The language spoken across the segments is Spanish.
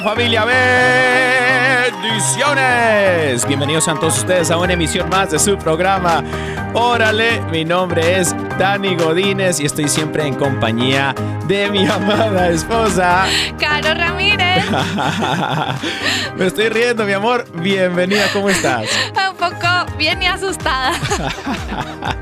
Familia, bendiciones. Bienvenidos a todos ustedes a una emisión más de su programa. Órale, mi nombre es Dani Godínez y estoy siempre en compañía de mi amada esposa. Caro Ramírez, Me estoy riendo, mi amor. Bienvenida, ¿cómo estás? Bien y asustada.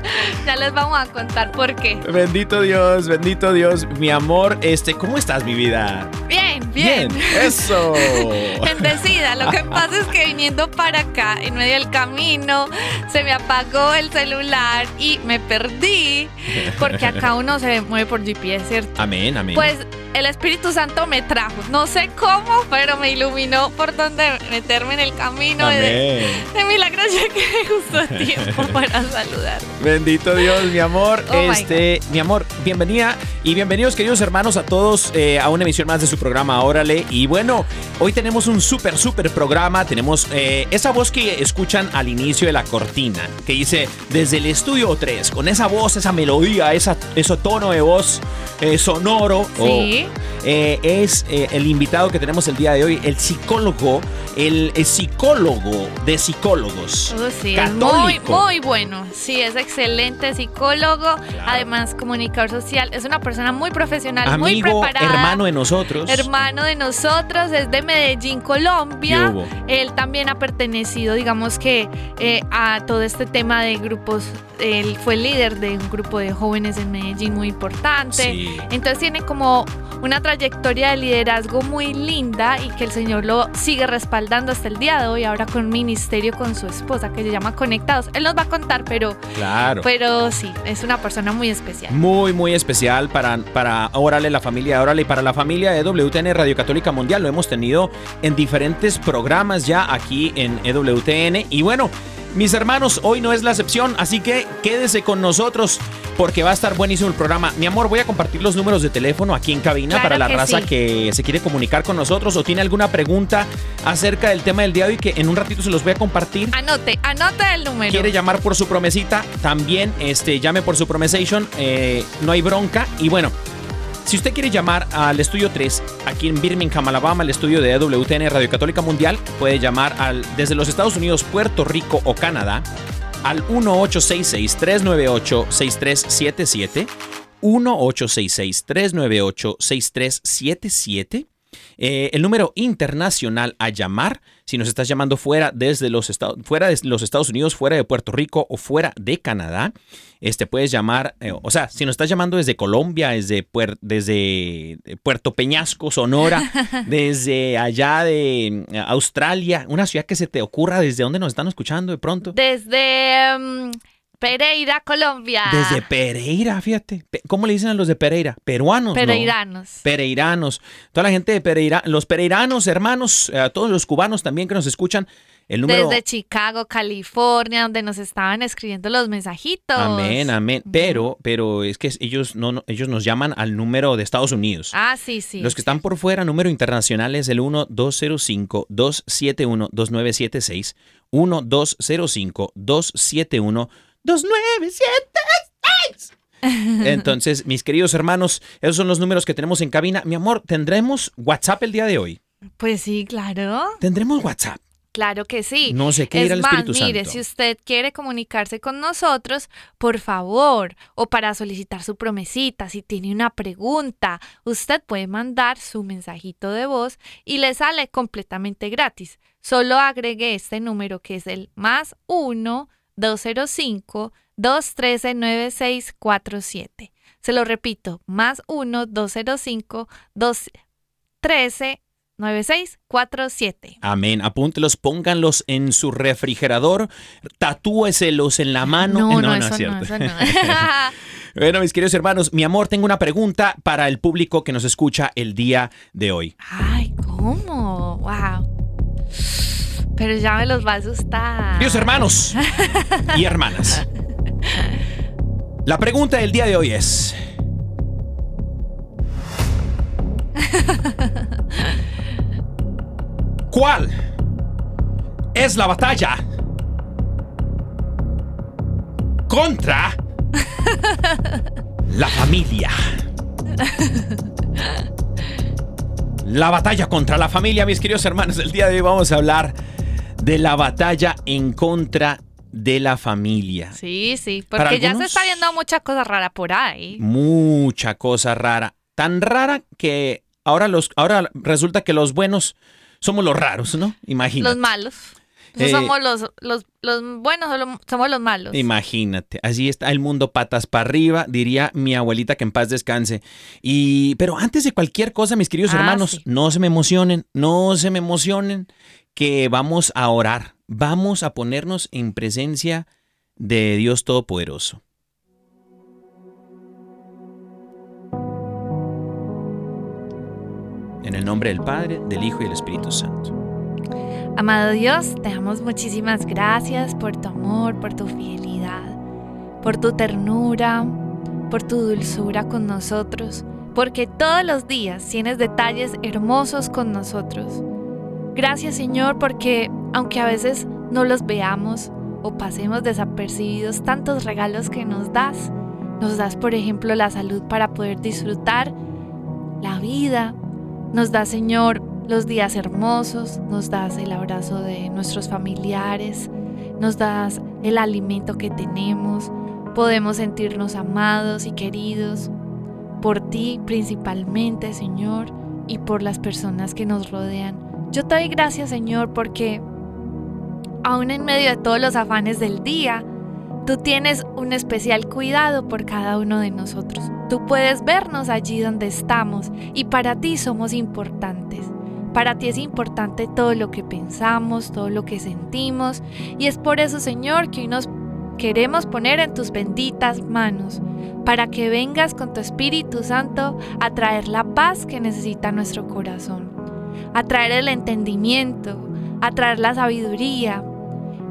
ya les vamos a contar por qué. Bendito Dios, bendito Dios, mi amor. Este, ¿cómo estás, mi vida? Bien, bien. eso. Bendecida. Lo que pasa es que viniendo para acá, en medio del camino, se me apagó el celular y me perdí. Porque acá uno se mueve por GPS, ¿cierto? Amén, amén. Pues el Espíritu Santo me trajo. No sé cómo, pero me iluminó por dónde meterme en el camino. y De, amén. de milagro llegué justo a tiempo para saludar. Bendito Dios, mi amor. Oh este, mi amor, bienvenida y bienvenidos, queridos hermanos, a todos eh, a una emisión más de su programa Órale. Y bueno, hoy tenemos un súper, súper programa. Tenemos eh, esa voz que escuchan al inicio de la cortina, que dice desde el estudio 3, con esa voz, esa melodía, esa, ese tono de voz eh, sonoro. Sí. Eh, es eh, el invitado que tenemos el día de hoy, el psicólogo, el, el psicólogo de psicólogos. Oh, sí, es muy, católico. muy bueno. Sí, es excelente psicólogo, además comunicador social. Es una persona muy profesional, muy Amigo, preparada. hermano de nosotros. Hermano de nosotros, es de Medellín, ¿Qué Colombia. Él también ha pertenecido, digamos que, eh, a todo este tema de grupos. Él fue líder de un grupo de jóvenes en Medellín muy importante. Sí. Entonces tiene como una trayectoria de liderazgo muy linda y que el Señor lo sigue respaldando hasta el día de hoy, ahora con un ministerio con su esposa que se llama Conectados. Él nos va a contar, pero, Claro. pero sí, es una persona muy especial. Muy, muy especial para, para Órale, la familia de Órale y para la familia de WTN Radio Católica Mundial. Lo hemos tenido en diferentes programas ya aquí en EWTN. Y bueno, mis hermanos, hoy no es la excepción, así que quédese con nosotros porque va a estar buenísimo el programa. Mi amor, voy a compartir los números de teléfono aquí en cabina Claro para la que raza sí. que se quiere comunicar con nosotros o tiene alguna pregunta acerca del tema del día de hoy que en un ratito se los voy a compartir. Anote, anote el número. quiere llamar por su promesita, también este, llame por su promesation, eh, no hay bronca. Y bueno, si usted quiere llamar al estudio 3, aquí en Birmingham, Alabama, el estudio de WTN Radio Católica Mundial, puede llamar al, desde los Estados Unidos, Puerto Rico o Canadá al 1866-398-6377. 1866-398-6377. Eh, el número internacional a llamar, si nos estás llamando fuera, desde los estados, fuera de los Estados Unidos, fuera de Puerto Rico o fuera de Canadá, este puedes llamar, eh, o sea, si nos estás llamando desde Colombia, desde, Puer- desde Puerto Peñasco, Sonora, desde allá de Australia, una ciudad que se te ocurra, desde dónde nos están escuchando de pronto. Desde mm, Pereira, Colombia. Desde Pereira, fíjate. ¿Cómo le dicen a los de Pereira? Peruanos. ¿no? Pereiranos. Pereiranos. Toda la gente de Pereira, los pereiranos, hermanos, a todos los cubanos también que nos escuchan. El número. Desde Chicago, California, donde nos estaban escribiendo los mensajitos. Amén, amén. Pero, pero es que ellos no, no- ellos nos llaman al número de Estados Unidos. Ah, sí, sí. Los que están por fuera, número internacional es el 1205-271-2976. 1205-271-2976. Entonces, mis queridos hermanos, esos son los números que tenemos en cabina. Mi amor, ¿tendremos WhatsApp el día de hoy? Pues sí, claro. ¿Tendremos WhatsApp? Claro que sí. No sé qué es ir al más, Espíritu mire, Santo. si usted quiere comunicarse con nosotros, por favor, o para solicitar su promesita, si tiene una pregunta, usted puede mandar su mensajito de voz y le sale completamente gratis. Solo agregue este número que es el más 1 205 213 9647. Se lo repito, más 1 205 213 9647. Amén. Apúntelos, pónganlos en su refrigerador, tatúeselos en la mano. No, no, es eso no, cierto. eso no. Bueno, mis queridos hermanos, mi amor, tengo una pregunta para el público que nos escucha el día de hoy. Ay, ¿cómo? Wow. Pero ya me los va a asustar. Queridos hermanos y hermanas, la pregunta del día de hoy es... ¿Cuál es la batalla contra la familia? La batalla contra la familia, mis queridos hermanos. El día de hoy vamos a hablar de la batalla en contra de la familia. Sí, sí, porque ya se está viendo mucha cosa rara por ahí. Mucha cosa rara. Tan rara que ahora, los, ahora resulta que los buenos somos los raros, ¿no? Imagínate. Los malos. Eh, somos los, los, los buenos, somos los malos. Imagínate, así está el mundo patas para arriba, diría mi abuelita que en paz descanse. Y pero antes de cualquier cosa, mis queridos Ah, hermanos, sí. no se me emocionen, no se me emocionen, que vamos a orar, vamos a ponernos en presencia de Dios Todopoderoso. En el nombre del Padre, del Hijo y del Espíritu Santo. Amado Dios, te damos muchísimas gracias por tu amor, por tu fidelidad, por tu ternura, por tu dulzura con nosotros, porque todos los días tienes detalles hermosos con nosotros. Gracias Señor porque aunque a veces no los veamos o pasemos desapercibidos tantos regalos que nos das, nos das por ejemplo la salud para poder disfrutar la vida, nos das Señor los días hermosos, nos das el abrazo de nuestros familiares, nos das el alimento que tenemos, podemos sentirnos amados y queridos por ti principalmente, Señor, y por las personas que nos rodean. Yo te doy gracias, Señor, porque aún en medio de todos los afanes del día, tú tienes un especial cuidado por cada uno de nosotros. Tú puedes vernos allí donde estamos y para ti somos importantes. Para ti es importante todo lo que pensamos, todo lo que sentimos y es por eso, Señor, que hoy nos queremos poner en tus benditas manos para que vengas con tu Espíritu Santo a traer la paz que necesita nuestro corazón, a traer el entendimiento, a traer la sabiduría.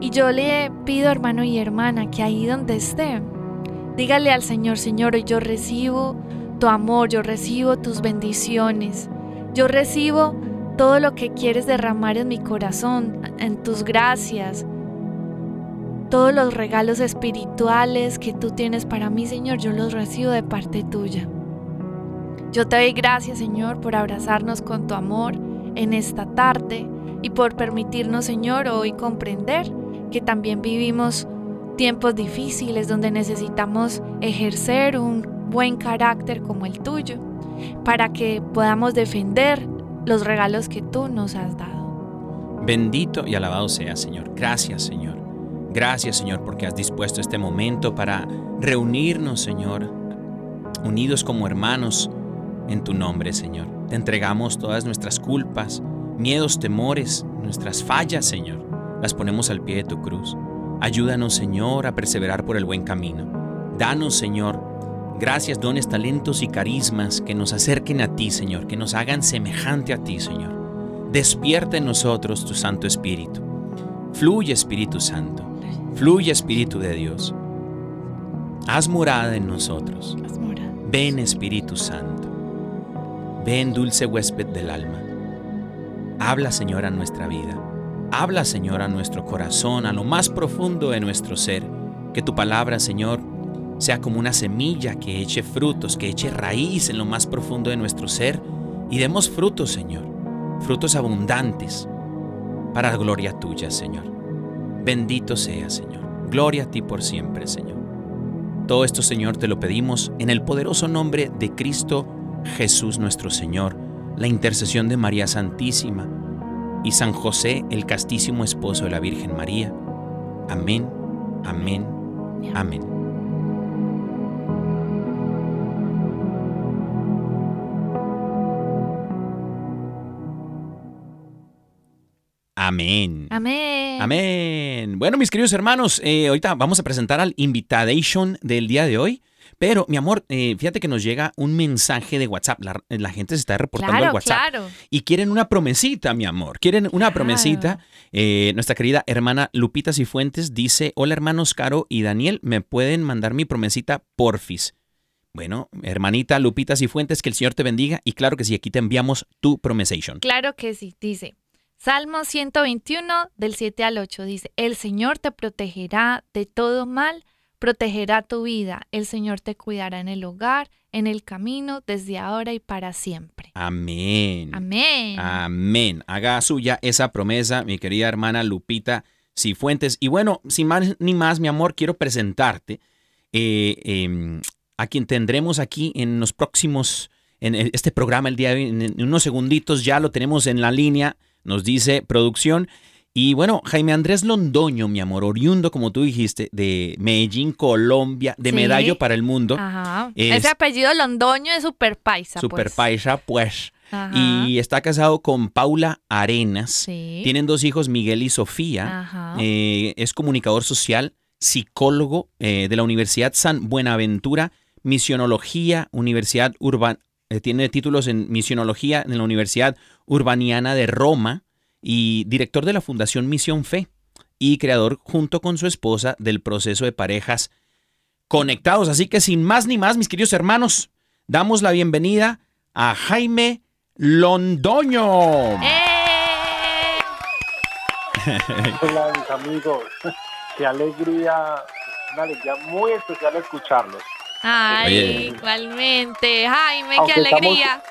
Y yo le pido, hermano y hermana, que ahí donde esté, dígale al Señor, Señor, hoy yo recibo tu amor, yo recibo tus bendiciones, yo recibo todo lo que quieres derramar en mi corazón, en tus gracias, todos los regalos espirituales que tú tienes para mí, Señor, yo los recibo de parte tuya. Yo te doy gracias, Señor, por abrazarnos con tu amor en esta tarde y por permitirnos, Señor, hoy comprender que también vivimos tiempos difíciles donde necesitamos ejercer un buen carácter como el tuyo para que podamos defender los regalos que tú nos has dado. Bendito y alabado sea, Señor. Gracias, Señor. Gracias, Señor, porque has dispuesto este momento para reunirnos, Señor, unidos como hermanos en tu nombre, Señor. Te entregamos todas nuestras culpas, miedos, temores, nuestras fallas, Señor. Las ponemos al pie de tu cruz. Ayúdanos, Señor, a perseverar por el buen camino. Danos, Señor, gracias, dones, talentos y carismas que nos acerquen a ti, Señor, que nos hagan semejante a ti, Señor. Despierta en nosotros tu Santo Espíritu. Fluye, Espíritu Santo. Fluye, Espíritu de Dios. Haz morada en nosotros. Ven, Espíritu Santo. Ven, dulce huésped del alma. Habla, Señor, a nuestra vida. Habla, Señor, a nuestro corazón, a lo más profundo de nuestro ser. Que tu palabra, Señor, sea como una semilla que eche frutos, que eche raíz en lo más profundo de nuestro ser y demos frutos, Señor, frutos abundantes para la gloria tuya, Señor. Bendito sea, Señor. Gloria a ti por siempre, Señor. Todo esto, Señor, te lo pedimos en el poderoso nombre de Cristo Jesús nuestro Señor, la intercesión de María Santísima y San José, el castísimo esposo de la Virgen María. Amén, amén, amén. Amén. Amén. Amén. Bueno, mis queridos hermanos, eh, ahorita vamos a presentar al invitation del día de hoy. Pero, mi amor, eh, fíjate que nos llega un mensaje de WhatsApp. La, la gente se está reportando Claro, al WhatsApp. claro. Y quieren una promesita, mi amor. Quieren una Claro. promesita. Eh, nuestra querida hermana Lupita Cifuentes dice: Hola, hermanos Caro y Daniel, ¿me pueden mandar mi promesita porfis? Bueno, hermanita Lupita Cifuentes, que el Señor te bendiga. Y claro que sí, aquí te enviamos tu promesation. Claro que sí, dice. Salmo 121 del 7 al 8 dice, el Señor te protegerá de todo mal, protegerá tu vida, el Señor te cuidará en el hogar, en el camino, desde ahora y para siempre. Amén. Amén. Amén. Haga suya esa promesa, mi querida hermana Lupita Cifuentes. Y bueno, sin más ni más, mi amor, quiero presentarte eh, eh, a quien tendremos aquí en los próximos, en este programa el día de hoy, en unos segunditos ya lo tenemos en la línea, nos dice producción. Y bueno, Jaime Andrés Londoño, mi amor, oriundo, como tú dijiste, de Medellín, Colombia, de Sí. Medallo para el mundo. Ajá. Es- Ese apellido londoño es super paisa. Super pues. paisa, pues. Ajá. Y está casado con Paula Arenas. Sí. Tienen dos hijos, Miguel y Sofía. Ajá. Eh, es comunicador social, psicólogo eh, de la Universidad San Buenaventura, misionología, Universidad Urban, eh, tiene títulos en misionología en la Universidad Urbaniana de Roma y director de la Fundación Misión Fe y creador junto con su esposa del proceso de parejas conectados. Así que sin más ni más, mis queridos hermanos, damos la bienvenida a Jaime Londoño. ¡Eh! Hola, mis amigos. Qué alegría, una alegría muy especial escucharlos. Ay, Oye. igualmente. Jaime, qué estamos- alegría.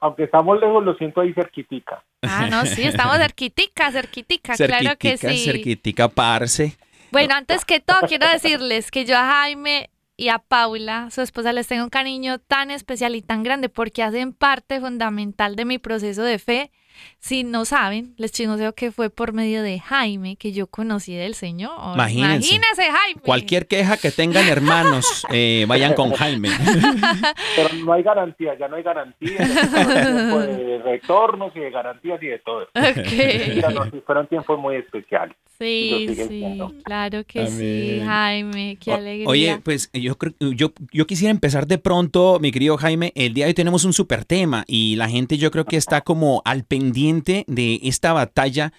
Aunque estamos lejos, lo siento ahí cerquitica. Ah, no, sí, estamos cerquitica, cerquitica, claro que Cerquitica, sí. cerquitica, parce. Bueno, antes que todo, quiero decirles que yo a Jaime y a Paula, su esposa, les tengo un cariño tan especial y tan grande porque hacen parte fundamental de mi proceso de fe. Si no saben, les chismoseo que fue por medio de Jaime que yo conocí del Señor. Imagínense. Imagínese, Jaime. Cualquier queja que tengan hermanos, eh, vayan con Jaime. Pero no hay garantía, ya no hay garantía. Fueron tiempos de retornos y de garantías y de todo. Mira, Ok. no, fueron tiempos muy especiales. Sí, sí, siendo. claro que sí. Jaime, qué alegría. Oye, pues yo, creo- yo, yo quisiera empezar de pronto, mi querido Jaime. El día de hoy tenemos un super tema y la gente yo creo que está como al pendiente de esta batalla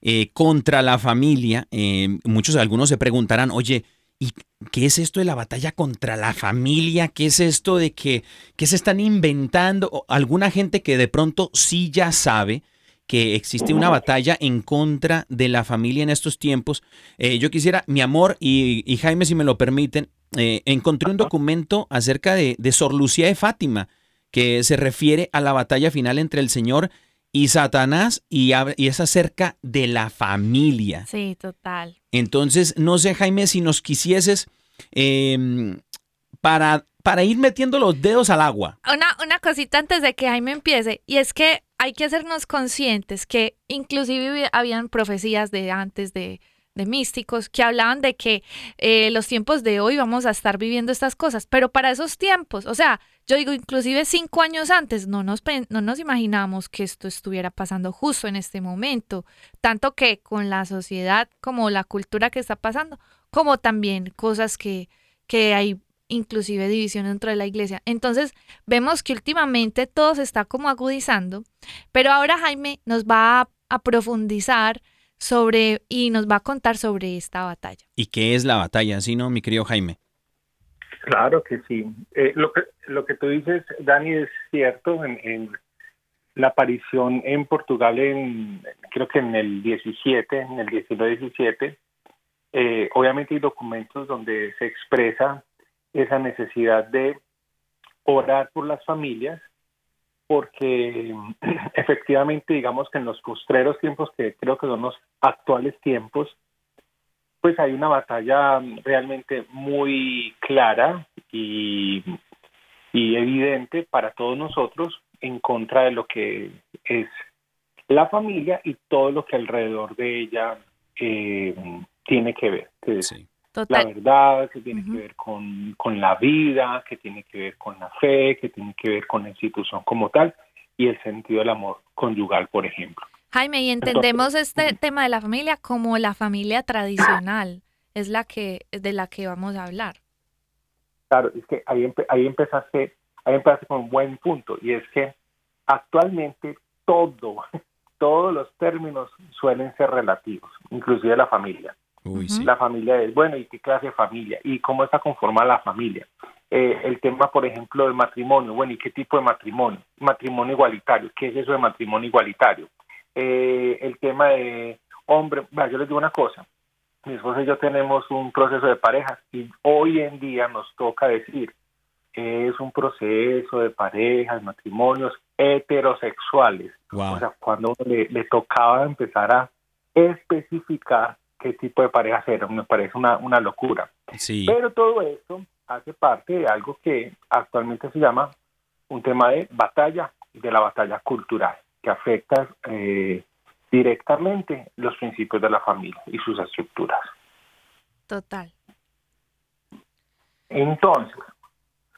eh, contra la familia. Eh, muchos, algunos se preguntarán, oye, ¿y qué es esto de la batalla contra la familia? ¿Qué es esto de que, que se están inventando? O alguna gente que de pronto sí ya sabe que existe una batalla en contra de la familia en estos tiempos. Eh, yo quisiera, mi amor y, y Jaime, si me lo permiten, encontré un documento acerca de, de Sor Lucía de Fátima, que se refiere a la batalla final entre el Señor y Satanás y, y es acerca de la familia. Sí, total. Entonces, no sé, Jaime, si nos quisieses eh, para, para ir metiendo los dedos al agua. Una, una cosita antes de que Jaime empiece, y es que hay que hacernos conscientes que inclusive habían profecías de antes de, de místicos que hablaban de que eh, los tiempos de hoy vamos a estar viviendo estas cosas, pero para esos tiempos, o sea, yo digo, inclusive cinco años antes, no nos, no nos imaginábamos que esto estuviera pasando justo en este momento, tanto que con la sociedad como la cultura que está pasando, como también cosas que, que hay inclusive división dentro de la iglesia. Entonces, vemos que últimamente todo se está como agudizando, pero ahora Jaime nos va a profundizar sobre y nos va a contar sobre esta batalla. ¿Y qué es la batalla? ¿Sí, no, mi querido Jaime? Claro que sí. Eh, lo, que, lo que tú dices, Dani, es cierto. En, en la aparición en Portugal, en, creo que en el 17, en el 19-17, eh, obviamente hay documentos donde se expresa esa necesidad de orar por las familias, porque efectivamente, digamos que en los postreros tiempos, que creo que son los actuales tiempos, pues hay una batalla realmente muy clara y, evidente para todos nosotros en contra de lo que es la familia y todo lo que alrededor de ella eh, tiene que ver. Sí. La verdad, que tiene que ver con, con la vida, que tiene que ver con la fe, que tiene que ver con la institución como tal y el sentido del amor conyugal, por ejemplo. Jaime, y entendemos este tema de la familia como la familia tradicional, es la que de la que vamos a hablar. Claro, es que ahí, empe- ahí empezaste, ahí empezaste con un buen punto y es que actualmente todo, todos los términos suelen ser relativos, inclusive la familia. Uy, sí. La familia es, bueno, ¿y qué clase de familia? ¿Y cómo está conformada la familia? Eh, el tema, por ejemplo, del matrimonio. Bueno, ¿y qué tipo de matrimonio? Matrimonio igualitario. ¿Qué es eso de matrimonio igualitario? Eh, el tema de hombre, bueno, yo les digo una cosa. Mi esposa y yo tenemos un proceso de pareja y hoy en día nos toca decir es un proceso de parejas, matrimonios heterosexuales. Wow. O sea, cuando le, le tocaba empezar a especificar qué tipo de parejas eran, me parece una, una locura. Sí. Pero todo esto hace parte de algo que actualmente se llama un tema de batalla, de la batalla cultural, que afecta eh, directamente los principios de la familia y sus estructuras. Total. Entonces,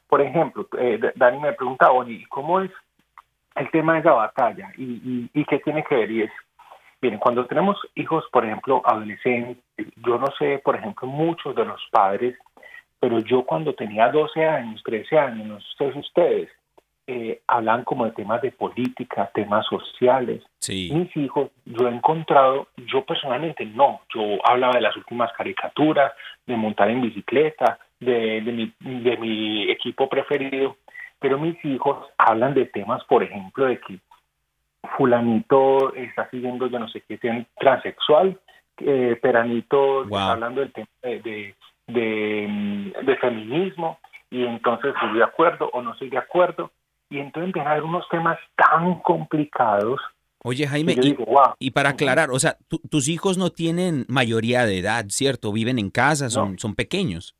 por ejemplo, eh, Dani me preguntaba, bueno, ¿y cómo es el tema de esa batalla? ¿Y, y, y qué tiene que ver? Y es, miren, cuando tenemos hijos, por ejemplo, adolescentes, yo no sé, por ejemplo, muchos de los padres, pero yo cuando tenía 12 años, 13 años, no sé si ustedes, eh, hablan como de temas de política, temas sociales. Sí. Mis hijos, yo he encontrado, yo personalmente no, yo hablaba de las últimas caricaturas, de montar en bicicleta, de, de, mi, de mi equipo preferido, pero mis hijos hablan de temas, por ejemplo, de que fulanito está siguiendo yo no sé qué, transexual, eh, peranito Wow. está hablando del tema de, de, de, mm, de feminismo, y entonces estoy de acuerdo o no estoy de acuerdo, y entonces empiezan a haber unos temas tan complicados, Oye, Jaime, y, digo, wow. y para aclarar, o sea, tu- tus hijos no tienen mayoría de edad, ¿cierto? Viven en casa, son, son pequeños.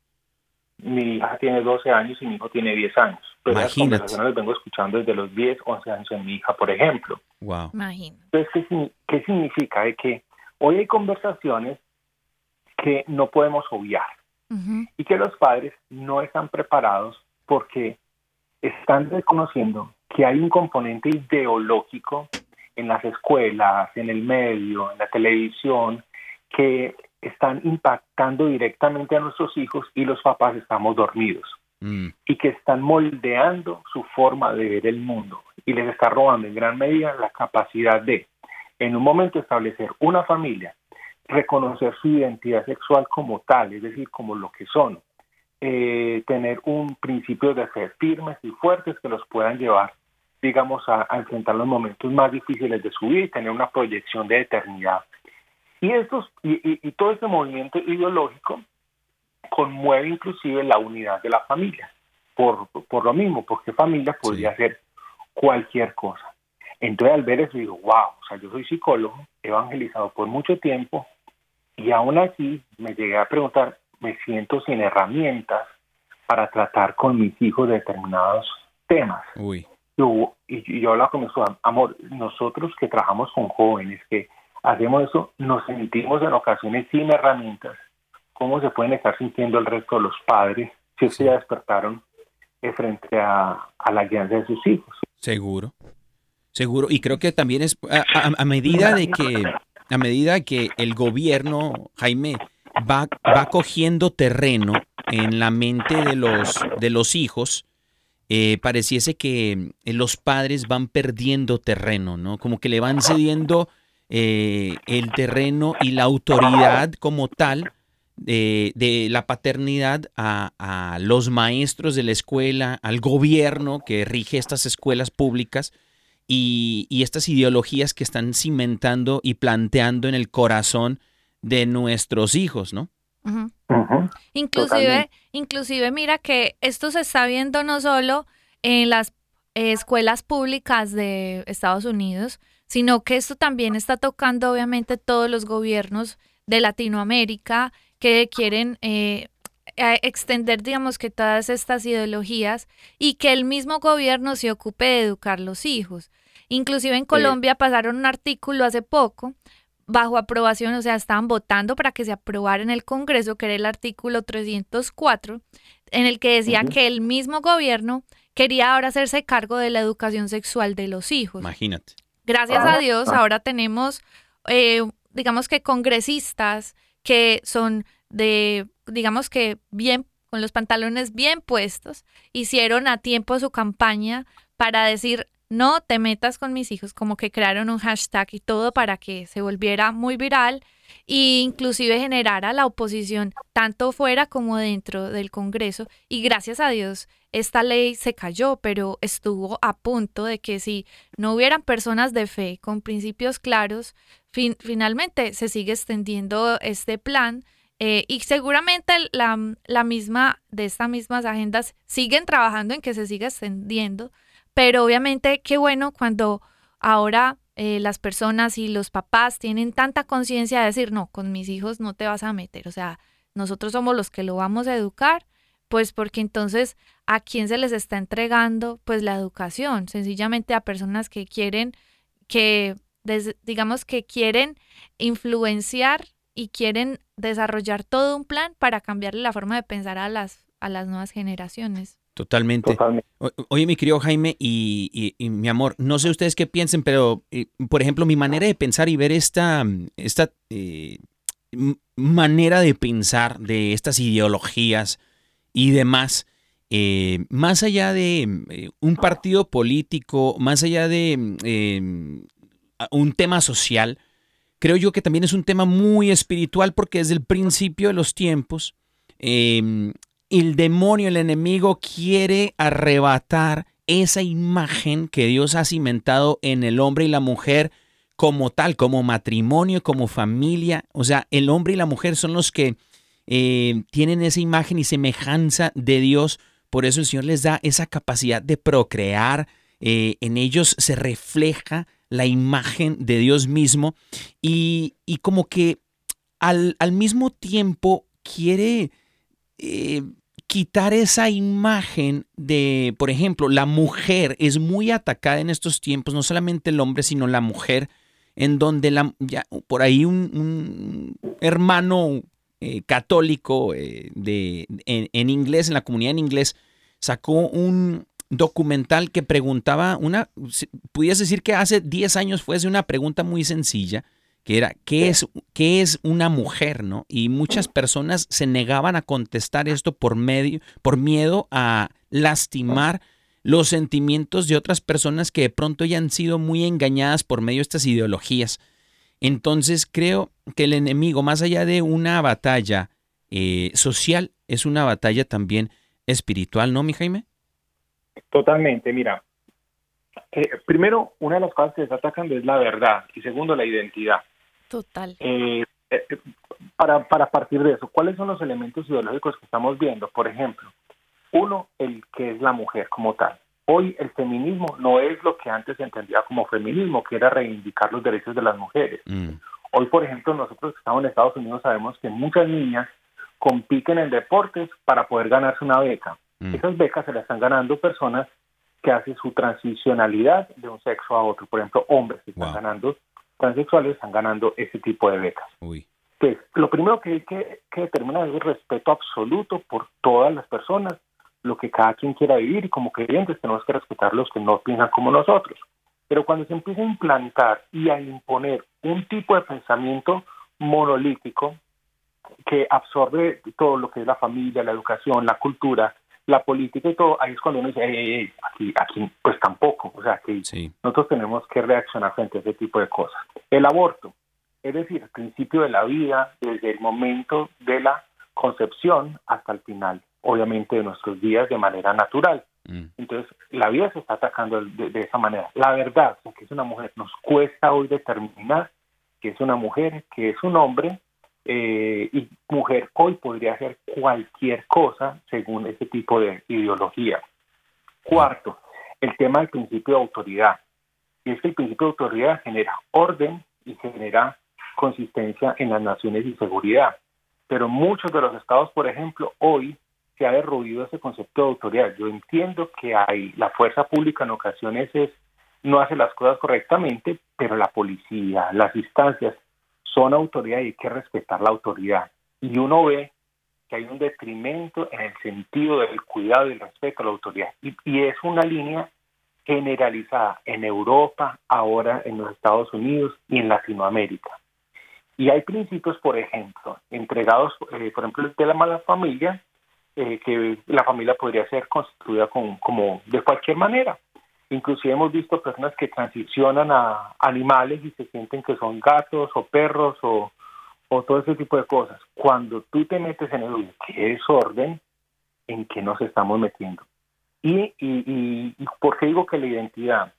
Mi hija tiene 12 años y mi hijo tiene 10 años. Pero las Imagínate. conversaciones las vengo escuchando desde los 10, 11 años en mi hija, por ejemplo. Wow. Imagino. Entonces, ¿qué, signi- qué significa? De que hoy hay conversaciones que no podemos obviar y que los padres no están preparados porque están reconociendo que hay un componente ideológico en las escuelas, en el medio, en la televisión, que están impactando directamente a nuestros hijos y los papás estamos dormidos. Mm, y que están moldeando su forma de ver el mundo. Y les está robando en gran medida la capacidad de, en un momento, establecer una familia, reconocer su identidad sexual como tal, es decir, como lo que son, eh, tener un principio de fe firmes y fuertes que los puedan llevar, digamos, a, a enfrentar los momentos más difíciles de su vida y tener una proyección de eternidad. Y, estos, y, y- y todo este movimiento ideológico conmueve inclusive la unidad de la familia, por, por lo mismo, porque familia podría ser cualquier cosa. Entonces al ver eso digo, wow, o sea, yo soy psicólogo, evangelizado por mucho tiempo y aún así me llegué a preguntar, me siento sin herramientas para tratar con mis hijos determinados temas. uy. Yo, y, yo hablaba con mi esposa, amor, nosotros que trabajamos con jóvenes, que hacemos eso, nos sentimos en ocasiones sin herramientas. ¿Cómo se pueden estar sintiendo el resto de los padres si es que ya despertaron eh, frente a, a la guianza de sus hijos? Seguro. Seguro. Y creo que también es a, a- a medida de que a medida que el gobierno, Jaime, va, va cogiendo terreno en la mente de los, de los hijos, eh, pareciese que eh, los padres van perdiendo terreno, ¿no? Como que le van cediendo eh, el terreno y la autoridad como tal de, de la paternidad a, a los maestros de la escuela, al gobierno que rige estas escuelas públicas y, y estas ideologías que están cimentando y planteando en el corazón de nuestros hijos, ¿no? Ujú. Inclusive, Totalmente. inclusive mira que esto se está viendo no solo en las eh, escuelas públicas de Estados Unidos, sino que esto también está tocando obviamente todos los gobiernos de Latinoamérica que quieren eh, extender, digamos que todas estas ideologías y que el mismo gobierno se ocupe de educar los hijos. Inclusive en Colombia pasaron un artículo hace poco bajo aprobación, o sea, estaban votando para que se aprobara en el Congreso, que era el artículo 304, en el que decía que el mismo gobierno quería ahora hacerse cargo de la educación sexual de los hijos. Imagínate. Gracias a Dios, ah. ahora tenemos, eh, digamos que congresistas que son de, digamos que bien, con los pantalones bien puestos, hicieron a tiempo su campaña para decir, no te metas con mis hijos, como que crearon un hashtag y todo para que se volviera muy viral e inclusive generara la oposición tanto fuera como dentro del Congreso. Y gracias a Dios, esta ley se cayó, pero estuvo a punto de que si no hubieran personas de fe con principios claros, fin- finalmente se sigue extendiendo este plan. eh, y seguramente la, la misma de estas mismas agendas siguen trabajando en que se siga extendiendo, pero obviamente qué bueno cuando ahora eh, las personas y los papás tienen tanta conciencia de decir, no, con mis hijos no te vas a meter, o sea, nosotros somos los que lo vamos a educar, pues porque entonces a quién se les está entregando pues la educación, sencillamente a personas que quieren que digamos que quieren influenciar y quieren desarrollar todo un plan para cambiarle la forma de pensar a las a las nuevas generaciones. Totalmente. Totalmente. O- Oye, mi querido Jaime y, y- y mi amor, no sé ustedes qué piensen, pero, eh, por ejemplo, mi manera de pensar y ver esta, esta eh, manera de pensar de estas ideologías y demás, eh, más allá de eh, un partido político, más allá de un tema social, creo yo que también es un tema muy espiritual porque desde el principio de los tiempos, eh, el demonio, el enemigo quiere arrebatar esa imagen que Dios ha cimentado en el hombre y la mujer como tal, como matrimonio, como familia. O sea, el hombre y la mujer son los que eh, tienen esa imagen y semejanza de Dios. Por eso el Señor les da esa capacidad de procrear. eh, en ellos se refleja la imagen de Dios mismo y, como que al, al mismo tiempo quiere eh, quitar esa imagen de, por ejemplo, la mujer es muy atacada en estos tiempos, no solamente el hombre, sino la mujer, en donde la, por ahí un, hermano eh, católico eh, de, en, en inglés, en la comunidad en inglés, sacó un documental que preguntaba una, pudieras decir que hace 10 años fue una pregunta muy sencilla, que era, ¿qué es, ¿qué es una mujer? ¿no? Y muchas personas se negaban a contestar esto por, medio, por miedo a lastimar los sentimientos de otras personas que de pronto ya han sido muy engañadas por medio de estas ideologías. Entonces creo que el enemigo, más allá de una batalla eh, social, es una batalla también espiritual, ¿no, mi Jaime? Totalmente, mira. eh, primero, una de las cosas que está atacando es la verdad y segundo, la identidad. Total. Eh, eh, para, para partir de eso, ¿cuáles son los elementos ideológicos que estamos viendo? Por ejemplo, uno, el que es la mujer como tal. Hoy el feminismo no es lo que antes se entendía como feminismo, que era reivindicar los derechos de las mujeres. Mm, Hoy, por ejemplo, nosotros que estamos en Estados Unidos sabemos que muchas niñas compiten en deportes para poder ganarse una beca. mm, Esas becas se las están ganando personas que hacen su transicionalidad de un sexo a otro. Por ejemplo, hombres que están Wow. ganando, transexuales están ganando ese tipo de becas. uy, Entonces, lo primero que hay que, que determinar es el respeto absoluto por todas las personas, lo que cada quien quiera vivir y como creyentes tenemos que respetar los que no piensan como nosotros. Pero cuando se empieza a implantar y a imponer un tipo de pensamiento monolítico que absorbe todo lo que es la familia, la educación, la cultura, la política y todo, ahí es cuando uno dice, "Ey, ey, ey, aquí, aquí pues tampoco, o sea, que sí, nosotros tenemos que reaccionar frente a ese tipo de cosas. El aborto, es decir, el principio de la vida desde el momento de la concepción hasta el final, obviamente de nuestros días de manera natural. mm, Entonces, la vida se está atacando de, de esa manera. La verdad, o sea, que es una mujer, nos cuesta hoy determinar que es una mujer, que es un hombre, eh, y mujer hoy podría hacer cualquier cosa según ese tipo de ideología. Cuarto, el tema del principio de autoridad. Y es que el principio de autoridad genera orden y genera consistencia en las naciones y seguridad. Pero muchos de los estados, por ejemplo, hoy se ha derruido ese concepto de autoridad. Yo entiendo que hay la fuerza pública en ocasiones es no hace las cosas correctamente, pero la policía, las instancias son autoridad y hay que respetar la autoridad. Y uno ve que hay un detrimento en el sentido del cuidado y el respeto a la autoridad. Y, y es una línea generalizada en Europa, ahora en los Estados Unidos y en Latinoamérica. Y hay principios, por ejemplo, entregados, eh, por ejemplo, de la mala familia, eh, que la familia podría ser constituida con, como de cualquier manera. Inclusive hemos visto personas que transicionan a animales y se sienten que son gatos o perros o, o todo ese tipo de cosas. Cuando tú te metes en el que es orden, ¿en qué nos estamos metiendo? Y, y, y, por qué digo que la identidad,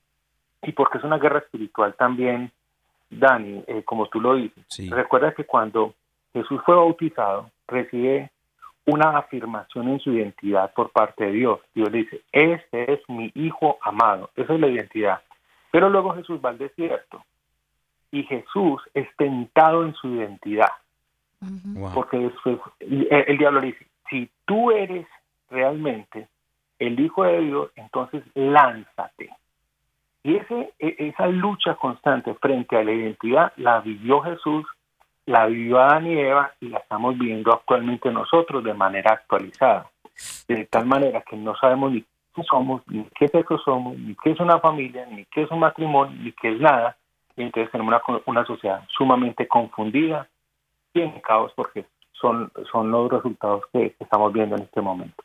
y porque es una guerra espiritual también, Dani, eh, como tú lo dices, recuerda que cuando Jesús fue bautizado, recibe una afirmación en su identidad por parte de Dios. Dios le dice, este es mi hijo amado, esa es la identidad. Pero luego Jesús va al desierto y Jesús es tentado en su identidad. Porque después el, el diablo le dice, si tú eres realmente el Hijo de Dios, entonces lánzate. Y ese, e, esa lucha constante frente a la identidad la vivió Jesús, la vivió Adán y Eva y la estamos viviendo actualmente nosotros de manera actualizada. De tal manera que no sabemos ni qué somos, ni qué sexo somos, ni qué es una familia, ni qué es un matrimonio, ni qué es nada. Y entonces tenemos una, una sociedad sumamente confundida y en caos porque son, son los resultados que estamos viendo en este momento.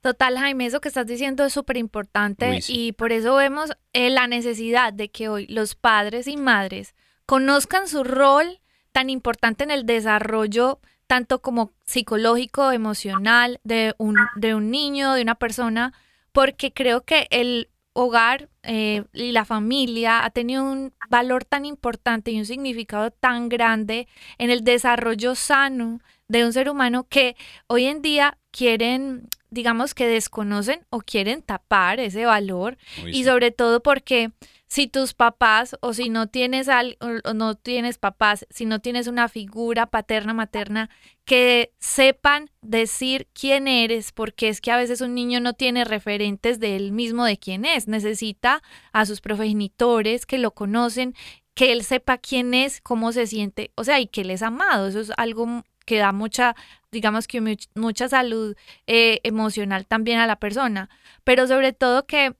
Total, Jaime, eso que estás diciendo es súper importante y por eso vemos eh, la necesidad de que hoy los padres y madres conozcan su rol tan importante en el desarrollo tanto como psicológico, emocional de un, de un niño, de una persona, porque creo que el hogar eh, y la familia ha tenido un valor tan importante y un significado tan grande en el desarrollo sano de un ser humano que hoy en día quieren, digamos que desconocen o quieren tapar ese valor y sobre todo porque si tus papás o si no tienes al, o no tienes papás, si no tienes una figura paterna materna que sepan decir quién eres, porque es que a veces un niño no tiene referentes de él mismo de quién es, necesita a sus progenitores que lo conocen, que él sepa quién es, cómo se siente, o sea, y que él es amado, eso es algo que da mucha, digamos que mucha salud eh, emocional también a la persona, pero sobre todo que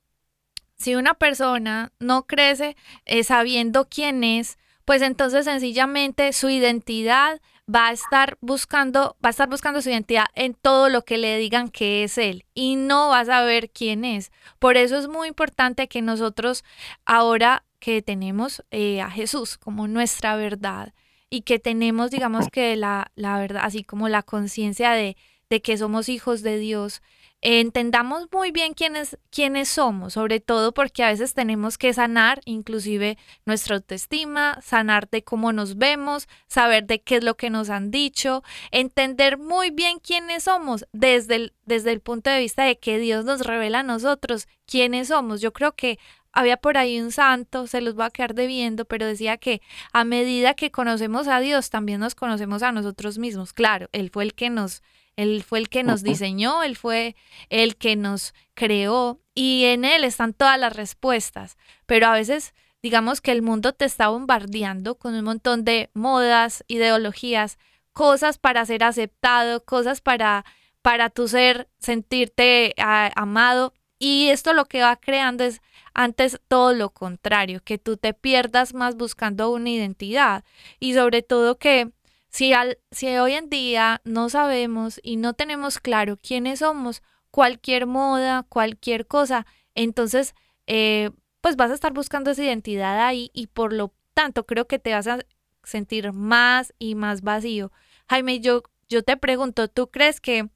si una persona no crece eh, sabiendo quién es, pues entonces sencillamente su identidad va a estar buscando, va a estar buscando su identidad en todo lo que le digan que es él y no va a saber quién es. Por eso es muy importante que nosotros ahora que tenemos eh, a Jesús como nuestra verdad, y que tenemos, digamos que la, la verdad, así como la conciencia de, de que somos hijos de Dios, entendamos muy bien quiénes, quiénes somos, sobre todo porque a veces tenemos que sanar inclusive nuestra autoestima, sanar de cómo nos vemos, saber de qué es lo que nos han dicho, entender muy bien quiénes somos desde el, desde el punto de vista de que Dios nos revela a nosotros quiénes somos. Yo creo que había por ahí un santo, se los va a quedar debiendo, pero decía que a medida que conocemos a Dios, también nos conocemos a nosotros mismos. Claro, Él fue el que nos, Él fue el que nos diseñó, Él fue el que nos creó y en Él están todas las respuestas. Pero a veces, digamos que el mundo te está bombardeando con un montón de modas, ideologías, cosas para ser aceptado, cosas para para tu ser sentirte amado y esto lo que va creando es antes todo lo contrario, que tú te pierdas más buscando una identidad y sobre todo que si, al, si hoy en día no sabemos y no tenemos claro quiénes somos, cualquier moda, cualquier cosa, entonces eh, pues vas a estar buscando esa identidad ahí y por lo tanto creo que te vas a sentir más y más vacío. Jaime, yo, yo te pregunto, ¿tú crees que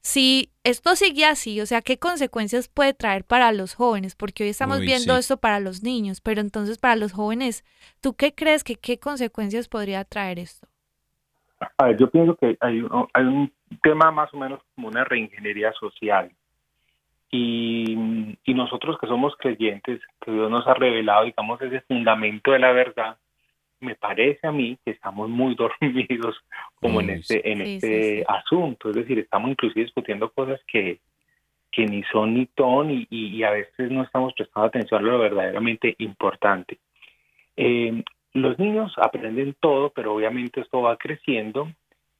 si esto sigue así, o sea, ¿qué consecuencias puede traer para los jóvenes? Porque hoy estamos viendo esto para los niños, pero entonces para los jóvenes, ¿tú qué crees que qué consecuencias podría traer esto? A ver, yo pienso que hay, un- hay un tema más o menos como una reingeniería social. Y, y nosotros que somos creyentes, que Dios nos ha revelado, digamos, ese fundamento de la verdad, me parece a mí que estamos muy dormidos como en Uy, este, en sí, sí, este sí. asunto. Es decir, estamos inclusive discutiendo cosas que, que ni son ni ton y, y- y a veces no estamos prestando atención a lo verdaderamente importante. Eh, los niños aprenden todo, pero obviamente esto va creciendo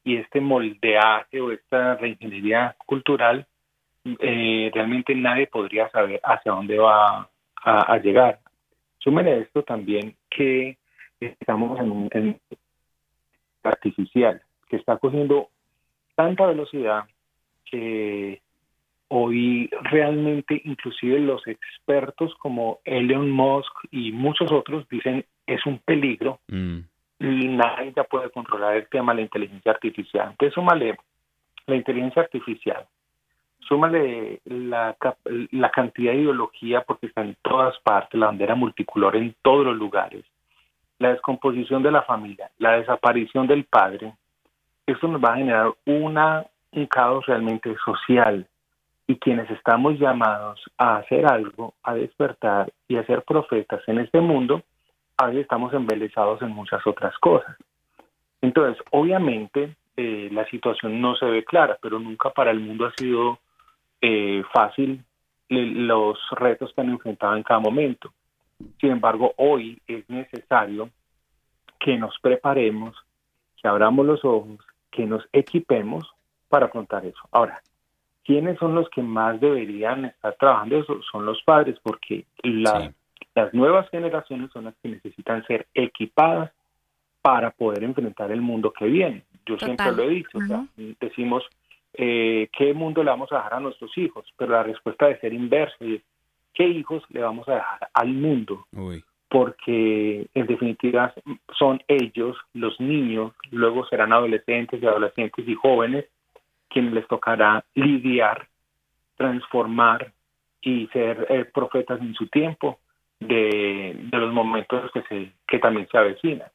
y este moldeaje o esta reingeniería cultural, eh, realmente nadie podría saber hacia dónde va a, llegar. Súmele esto también que estamos en un en artificial que está cogiendo tanta velocidad que hoy realmente inclusive los expertos como Elon Musk y muchos otros dicen es un peligro Mm, y nadie ya puede controlar el tema de la inteligencia artificial. Entonces, súmale la inteligencia artificial, súmale la, la cantidad de ideología, porque está en todas partes, la bandera multicolor en todos los lugares, la descomposición de la familia, la desaparición del padre. Esto nos va a generar una, un caos realmente social. Y quienes estamos llamados a hacer algo, a despertar y a ser profetas en este mundo, a veces estamos embelesados en muchas otras cosas. Entonces, obviamente, eh, la situación no se ve clara, pero nunca para el mundo ha sido eh, fácil los retos que han enfrentado en cada momento. Sin embargo, hoy es necesario que nos preparemos, que abramos los ojos, que nos equipemos para afrontar eso. Ahora, ¿quiénes son los que más deberían estar trabajando eso? Son los padres, porque la, Sí. Las nuevas generaciones son las que necesitan ser equipadas para poder enfrentar el mundo que viene. Yo siempre lo he dicho, o sea, decimos, eh, ¿qué mundo le vamos a dejar a nuestros hijos? Pero la respuesta debe ser inversa, y es, ¿qué hijos le vamos a dejar al mundo? uy, Porque en definitiva son ellos, los niños, luego serán adolescentes y adolescentes y jóvenes, quienes les tocará lidiar, transformar y ser eh, profetas en su tiempo de, de los momentos que, se, que también se avecinan.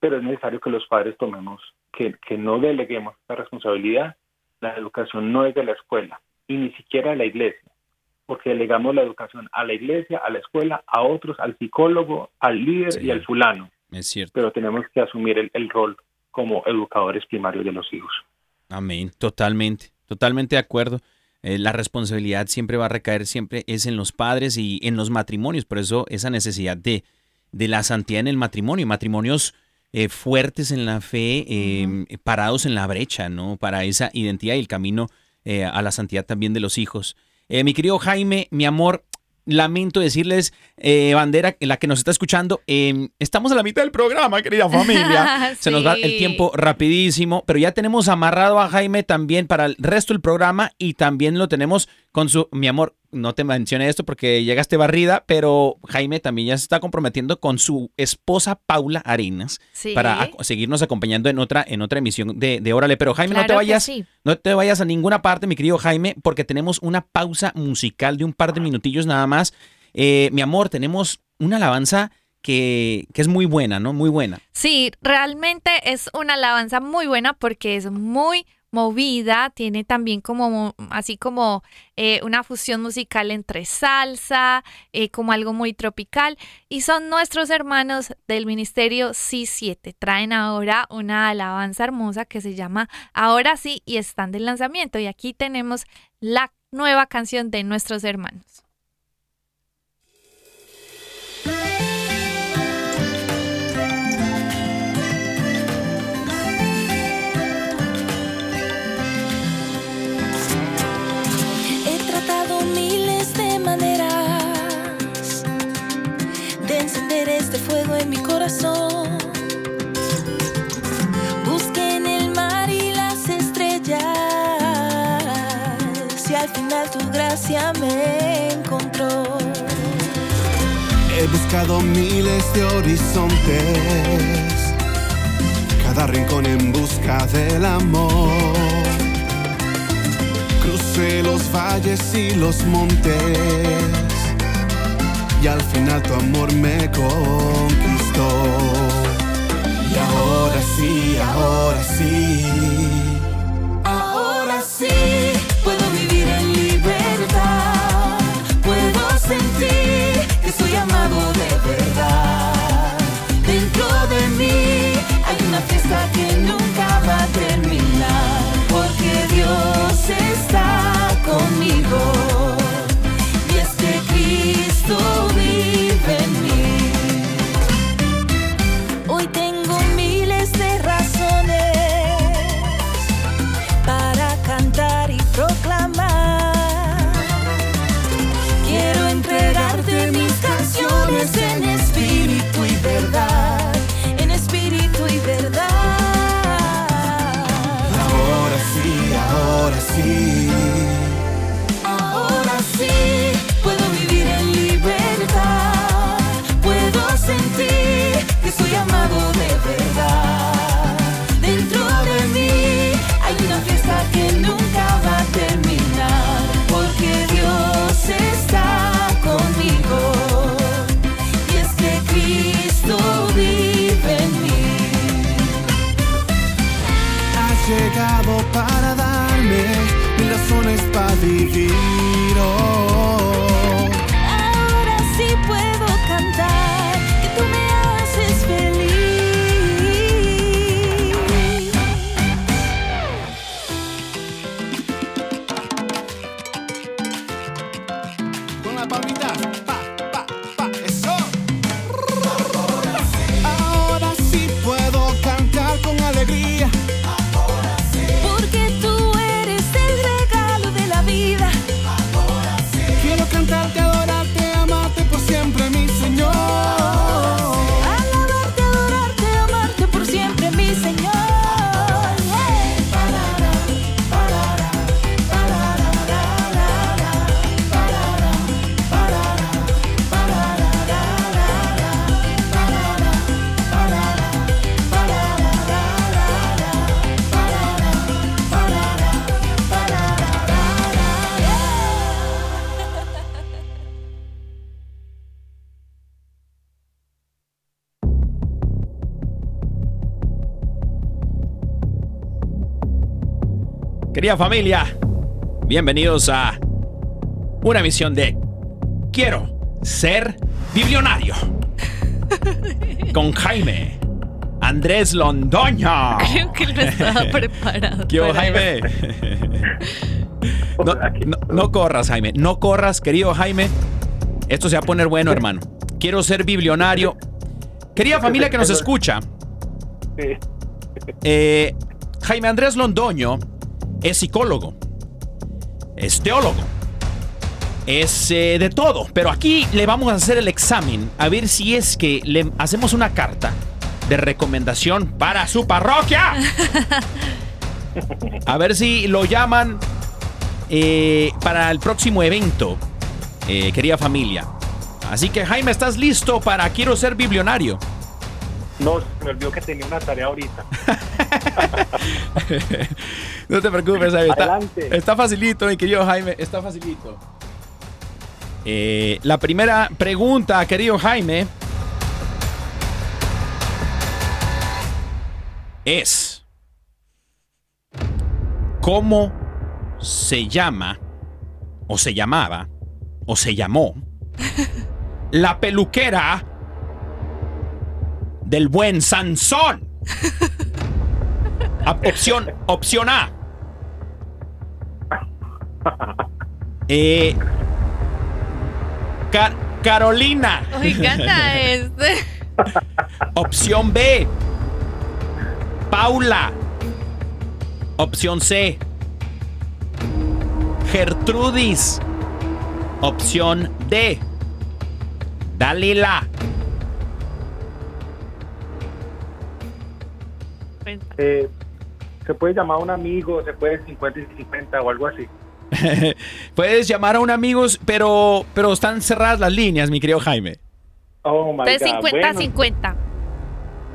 Pero es necesario que los padres tomemos, que, que no deleguemos esta responsabilidad. La educación no es de la escuela y ni siquiera de la iglesia, porque delegamos la educación a la iglesia, a la escuela, a otros, al psicólogo, al líder Sí. y al fulano. es cierto. Pero tenemos que asumir el, el rol como educadores primarios de los hijos. Amén, totalmente, totalmente de acuerdo. Eh, la responsabilidad siempre va a recaer, siempre es en los padres y en los matrimonios, por eso esa necesidad de, de la santidad en el matrimonio, matrimonios eh, fuertes en la fe, eh, parados en la brecha, ¿no? Para esa identidad y el camino eh, a la santidad también de los hijos. Eh, mi querido Jaime, mi amor, lamento decirles, eh, bandera, la que nos está escuchando, eh, estamos a la mitad del programa, querida familia. Se nos va el tiempo rapidísimo, pero ya tenemos amarrado a Jaime también para el resto del programa y también lo tenemos con su, mi amor, no te mencioné esto porque llegaste barrida, pero Jaime también ya se está comprometiendo con su esposa Paula Arenas Sí. para ac- seguirnos acompañando en otra, en otra emisión de, de Órale. Pero Jaime, no te vayas, sí. no te vayas a ninguna parte, mi querido Jaime, porque tenemos una pausa musical de un par de minutillos nada más. Eh, mi amor, tenemos una alabanza que, que es muy buena, ¿no? Muy buena. Sí, realmente es una alabanza muy buena porque es muy movida, tiene también como así como eh, una fusión musical entre salsa, eh, como algo muy tropical y son nuestros hermanos del ministerio C7. Traen ahora una alabanza hermosa que se llama Ahora sí y están del lanzamiento y aquí tenemos la nueva canción de nuestros hermanos. Corazón. Busqué en el mar y las estrellas y al final tu gracia me encontró. He buscado miles de horizontes, cada rincón en busca del amor. Crucé los valles y los montes, y al final tu amor me conquistó. Y ahora sí, ahora sí. Ahora sí puedo vivir en libertad. Puedo sentir que soy amado de verdad. Dentro de mí hay una fiesta que nunca va a terminar. Porque Dios está conmigo. Para Querida familia, bienvenidos a una misión de Quiero ser biblionario. Con Jaime Andrés Londoño. Creo que no estaba preparado. ¿Qué hubo, para Jaime? No, no- no corras, Jaime. No corras, querido Jaime. Esto se va a poner bueno, hermano. Quiero ser biblionario. Querida familia que nos escucha, eh, Jaime Andrés Londoño es psicólogo, es teólogo, es eh, de todo. Pero aquí le vamos a hacer el examen a ver si es que le hacemos una carta de recomendación para su parroquia. A ver si lo llaman eh, para el próximo evento, eh, querida familia. Así que Jaime, ¿estás listo para Quiero ser biblionario? No, se me olvidó que tenía una tarea ahorita. No te preocupes, Jaime. Está, Adelante. está facilito, mi querido Jaime. Está facilito. Eh, la primera pregunta, querido Jaime, es: ¿Cómo se llama, o se llamaba, o se llamó, la peluquera del buen Sansón? Opción, opción A. Eh, Ca- Carolina. Este. Opción B. Paula. Opción C. Gertrudis. Opción D. Dalila. Eh, se puede llamar a un amigo, se puede 50 y 50 o algo así. Puedes llamar a un amigo, pero, pero están cerradas las líneas, mi querido Jaime. Oh my De God. 50-50. Bueno,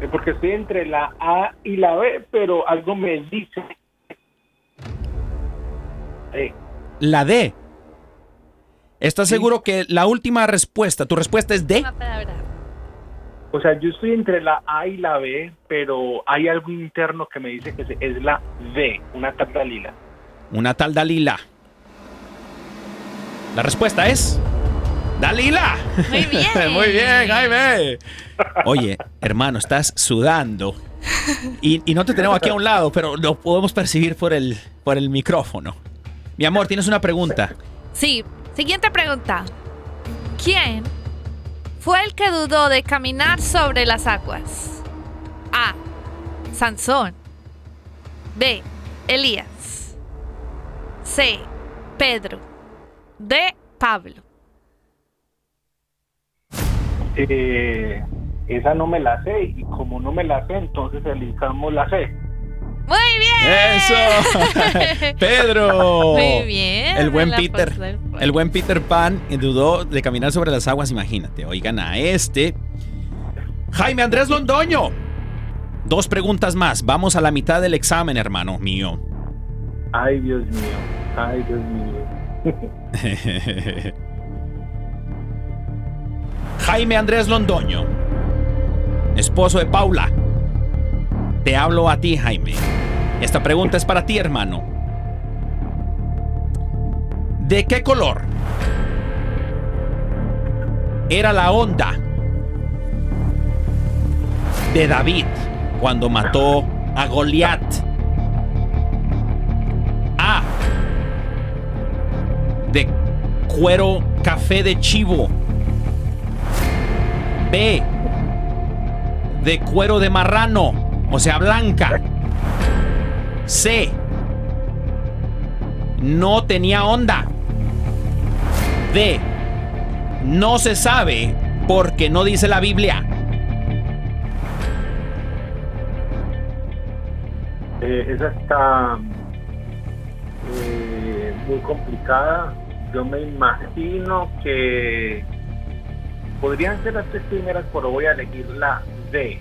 eh, porque estoy entre la A y la B, pero algo me dice. Eh, La D. ¿Estás seguro que la última respuesta, tu respuesta es D? Una palabra. O sea, yo estoy entre la A y la B, pero hay algo interno que me dice que es la D, una tal Dalila. Una tal Dalila. La respuesta es. ¡Dalila! Muy bien. Muy bien, Jaime. Oye, hermano, estás sudando. Y, y no te tenemos aquí a un lado, pero lo podemos percibir por el, por el micrófono. Mi amor, tienes una pregunta. Sí, siguiente pregunta. ¿Quién fue el que dudó de caminar sobre las aguas? A. Sansón. B. Elías. C. Pedro. D. Pablo. Eh, esa no me la sé y como no me la sé, entonces elijamos la C. Muy bien. ¡Eso! ¡Pedro! Muy bien. El buen Peter. El buen Peter Pan dudó de caminar sobre las aguas, imagínate. Oigan a este. Jaime Andrés Londoño. Dos preguntas más. Vamos a la mitad del examen, hermano mío. Ay, Dios mío. Ay, Dios mío. Jaime Andrés Londoño. Esposo de Paula. Te hablo a ti, Jaime. Esta pregunta es para ti, hermano. ¿De qué color era la onda de David cuando mató a Goliat? A. De cuero café de chivo. B. De cuero de marrano, o sea, blanca. C. No tenía onda. D. No se sabe porque no dice la Biblia. Eh, esa está eh, muy complicada. Yo me imagino que podrían ser las tres primeras, pero voy a elegir la D.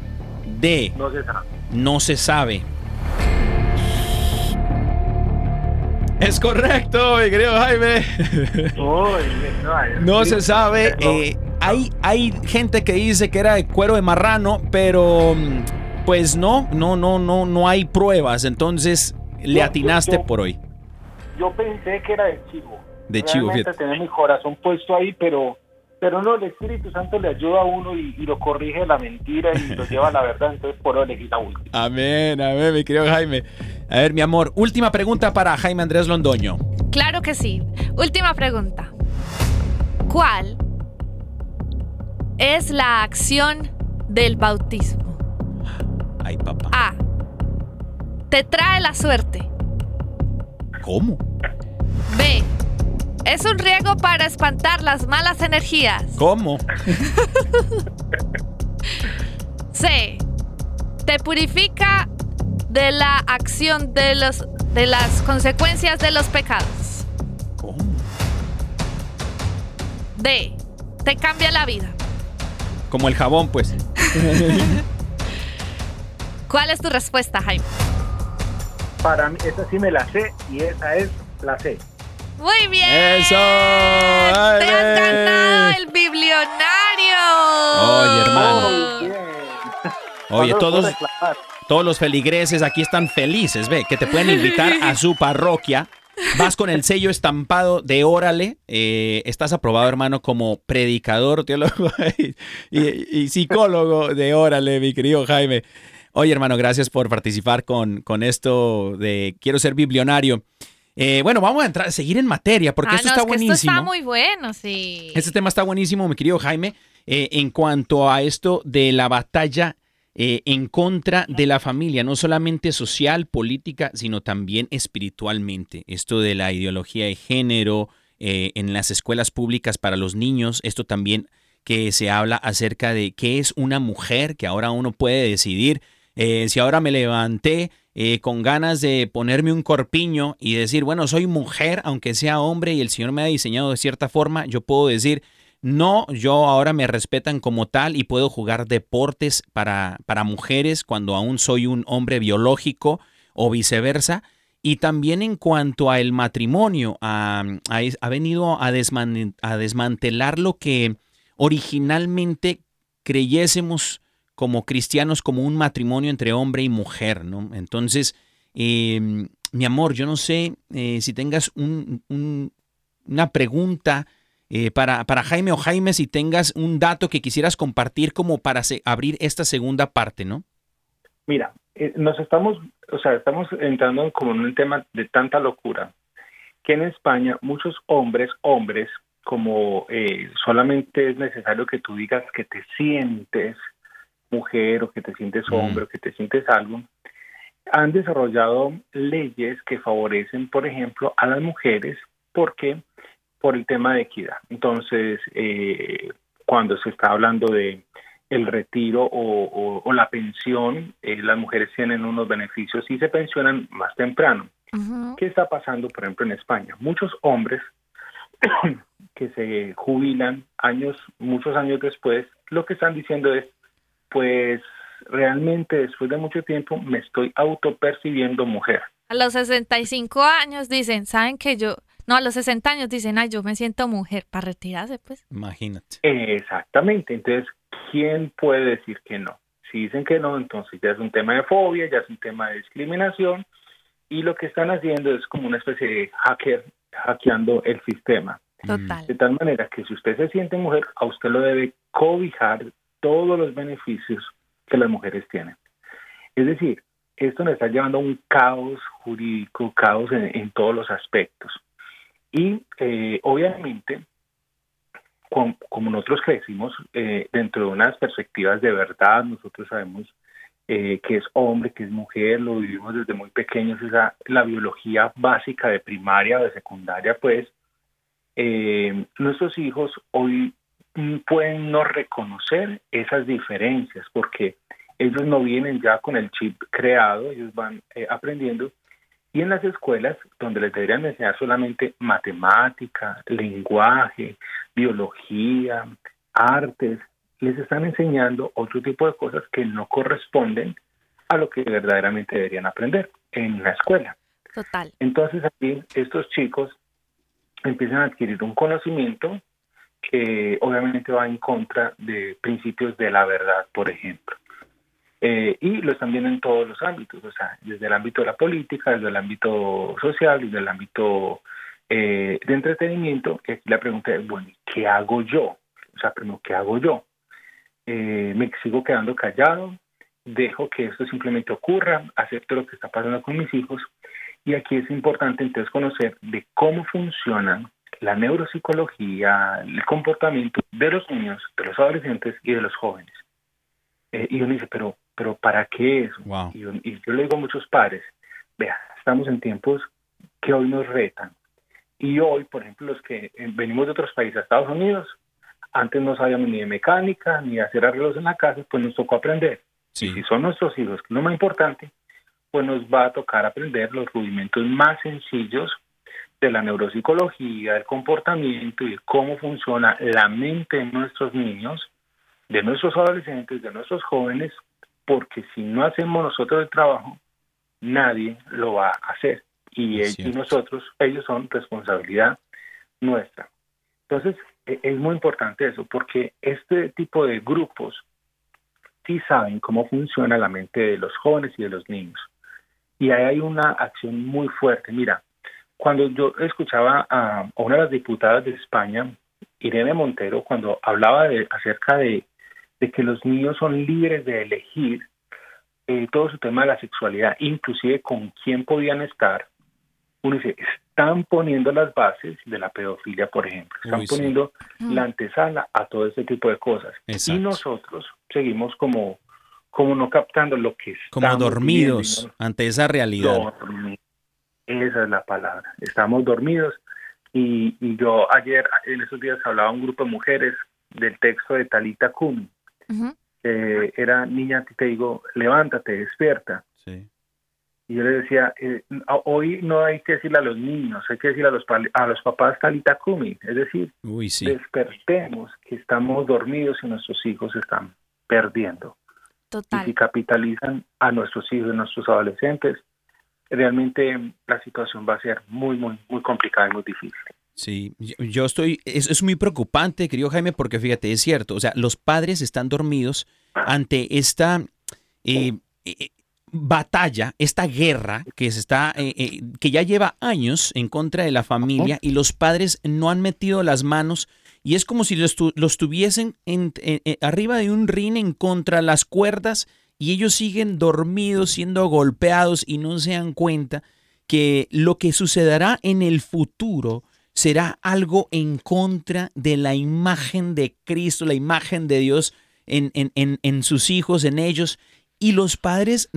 D. No se sabe. No se sabe. Es correcto, mi querido Jaime. No, se sabe. eh, hay, hay gente que dice que era de cuero de marrano, pero mm, pues no, no, no, no, no hay pruebas. Entonces le atinaste yo- por hoy. Yo pensé que era de chivo. De chivo, Realmente fíjate. tenía mi corazón puesto ahí, pero pero no, el Espíritu Santo le ayuda a uno y, y lo corrige de la mentira y lo lleva a la verdad, entonces por elegí la última. Amén, amén, mi querido Jaime. A ver, mi amor, última pregunta para Jaime Andrés Londoño. Claro que sí. Última pregunta. ¿Cuál es la acción del bautismo? Ay, papá. A. Te trae la suerte. ¿Cómo? B. Es un riego para espantar las malas energías. ¿Cómo? C. Te purifica de la acción de los de las consecuencias de los pecados. ¿Cómo? D. Te cambia la vida. Como el jabón, pues. ¿Cuál es tu respuesta, Jaime? Para mí, esa sí me la sé y esa es la C. Muy bien. ¡Eso! Te has ganado el biblionario. Oye, hermano. Muy bien. Oye, ¿Cuándo todos, todos los feligreses aquí están felices, ve, que te pueden invitar a su parroquia. Vas con el sello estampado de Órale. eh, estás aprobado, hermano, como predicador, teólogo y, y psicólogo de Órale, mi querido Jaime. Oye, hermano, gracias por participar con, con esto de Quiero ser biblionario. Eh, bueno, vamos a entrar, seguir en materia, porque Ah, esto no, está es que buenísimo. Esto está muy bueno, sí. Este tema está buenísimo, mi querido Jaime, eh, en cuanto a esto de la batalla eh, en contra de la familia, no solamente social, política, sino también espiritualmente. Esto de la ideología de género en las escuelas públicas para los niños, esto también que se habla acerca de qué es una mujer, que ahora uno puede decidir eh, si ahora me levanté eh, con ganas de ponerme un corpiño y decir, bueno, soy mujer, aunque sea hombre y el Señor me ha diseñado de cierta forma, yo puedo decir, no, yo ahora me respetan como tal y puedo jugar deportes para, para mujeres cuando aún soy un hombre biológico o viceversa. Y también en cuanto a el matrimonio, ha, venido a desmantelar lo que originalmente creyésemos como cristianos como un matrimonio entre hombre y mujer, ¿no? Entonces, eh, mi amor, yo no sé eh, si tengas un- un- una pregunta eh, para, para Jaime o Jaime, si tengas un dato que quisieras compartir como para abrir esta segunda parte, ¿no? Mira, eh, nos estamos, o sea, estamos entrando en como en un tema de tanta locura que en España muchos hombres, hombres, como solamente es necesario que tú digas que te sientes mujer o que te sientes Mm. hombre o que te sientes algo, han desarrollado leyes que favorecen, por ejemplo, a las mujeres porque por el tema de equidad. Entonces, eh, cuando se está hablando de el retiro o, o- o la pensión, eh, las mujeres tienen unos beneficios y se pensionan más temprano. ¿Qué está pasando, por ejemplo, en España? Muchos hombres que se jubilan años, muchos años después, lo que están diciendo es, pues realmente después de mucho tiempo me estoy autopercibiendo mujer. A los 65 años dicen, ¿saben que yo? No, a los 60 años dicen, ay, yo me siento mujer para retirarse, pues. Imagínate. Exactamente. Entonces, ¿quién puede decir que no? Si dicen que no, entonces ya es un tema de fobia, ya es un tema de discriminación y lo que están haciendo es como una especie de hacker hackeando el sistema. Total. De tal manera que si usted se siente mujer, a usted lo debe cobijar todos los beneficios que las mujeres tienen. Es decir, esto nos está llevando a un caos jurídico, caos en, todos los aspectos. Y eh, obviamente, com- como nosotros crecimos eh, dentro de unas perspectivas de verdad, nosotros sabemos eh, que es hombre, que es mujer, lo vivimos desde muy pequeños, esa, la biología básica de primaria o de secundaria, pues nuestros hijos hoy pueden no reconocer esas diferencias porque ellos no vienen ya con el chip creado, ellos van eh, aprendiendo y en las escuelas donde les deberían enseñar solamente matemática, lenguaje, biología, artes, les están enseñando otro tipo de cosas que no corresponden a lo que verdaderamente deberían aprender en la escuela. Total. Entonces aquí estos chicos empiezan a adquirir un conocimiento que obviamente va en contra de principios de la verdad, por ejemplo. Eh, y lo están viendo en todos los ámbitos, o sea, desde el ámbito de la política, desde el ámbito social, desde el ámbito eh, de entretenimiento. Y aquí la pregunta es, bueno, ¿y ¿qué hago yo? O sea, primero, ¿qué hago yo? Eh, me sigo quedando callado, dejo que esto simplemente ocurra, acepto lo que está pasando con mis hijos. Y aquí es importante entonces conocer de cómo funcionan la neuropsicología, el comportamiento de los niños, de los adolescentes y de los jóvenes. Eh, y uno dice, pero, pero ¿para qué eso? Wow. Y, y yo le digo a muchos padres, vea, estamos en tiempos que hoy nos retan. Y hoy, por ejemplo, los que eh, venimos de otros países a Estados Unidos, antes no sabíamos ni de mecánica, ni de hacer arreglos en la casa, pues nos tocó aprender. Y si Sí. son nuestros hijos, que es lo más importante, pues nos va a tocar aprender los rudimentos más sencillos de la neuropsicología, del comportamiento y de cómo funciona la mente de nuestros niños, de nuestros adolescentes, de nuestros jóvenes, porque si no hacemos nosotros el trabajo, nadie lo va a hacer. Y, él- y nosotros, ellos son responsabilidad nuestra. Entonces, e- es muy importante eso, porque este tipo de grupos sí saben cómo funciona la mente de los jóvenes y de los niños. Y ahí hay una acción muy fuerte. Mira, cuando yo escuchaba a, a una de las diputadas de España, Irene Montero, cuando hablaba de, acerca de, de que los niños son libres de elegir eh, todo su tema de la sexualidad, inclusive con quién podían estar, uno dice, están poniendo las bases de la pedofilia, por ejemplo, están Uy, sí. poniendo la antesala a todo este tipo de cosas. Exacto. Y nosotros seguimos como, como no captando lo que Como estamos dormidos ante esa realidad. Dormi- Esa es la palabra. Estamos dormidos. Y, y yo ayer, en esos días, hablaba a un grupo de mujeres del texto de Talita Kumi. Ujú. que era niña, te digo, levántate, despierta. Sí. Y yo le decía, eh, hoy no hay que decirle a los niños, hay que decirle a los, a los papás Talita Kumi. Es decir, Uy, sí. despertemos que estamos dormidos y nuestros hijos están perdiendo. Y si Total. capitalizan a nuestros hijos, a nuestros adolescentes, realmente la situación va a ser muy, muy, muy complicada y muy difícil. Sí, yo, estoy, es, es muy preocupante, querido Jaime, porque fíjate, es cierto, o sea, los padres están dormidos ante esta eh, eh, batalla, esta guerra que se está, eh, eh, que ya lleva años en contra de la familia y los padres no han metido las manos y es como si los, tu- los tuviesen en- en- en- arriba de un ring en contra las cuerdas y ellos siguen dormidos, siendo golpeados y no se dan cuenta que lo que sucederá en el futuro será algo en contra de la imagen de Cristo, la imagen de Dios en, en- en- en sus hijos, en ellos. Y los padres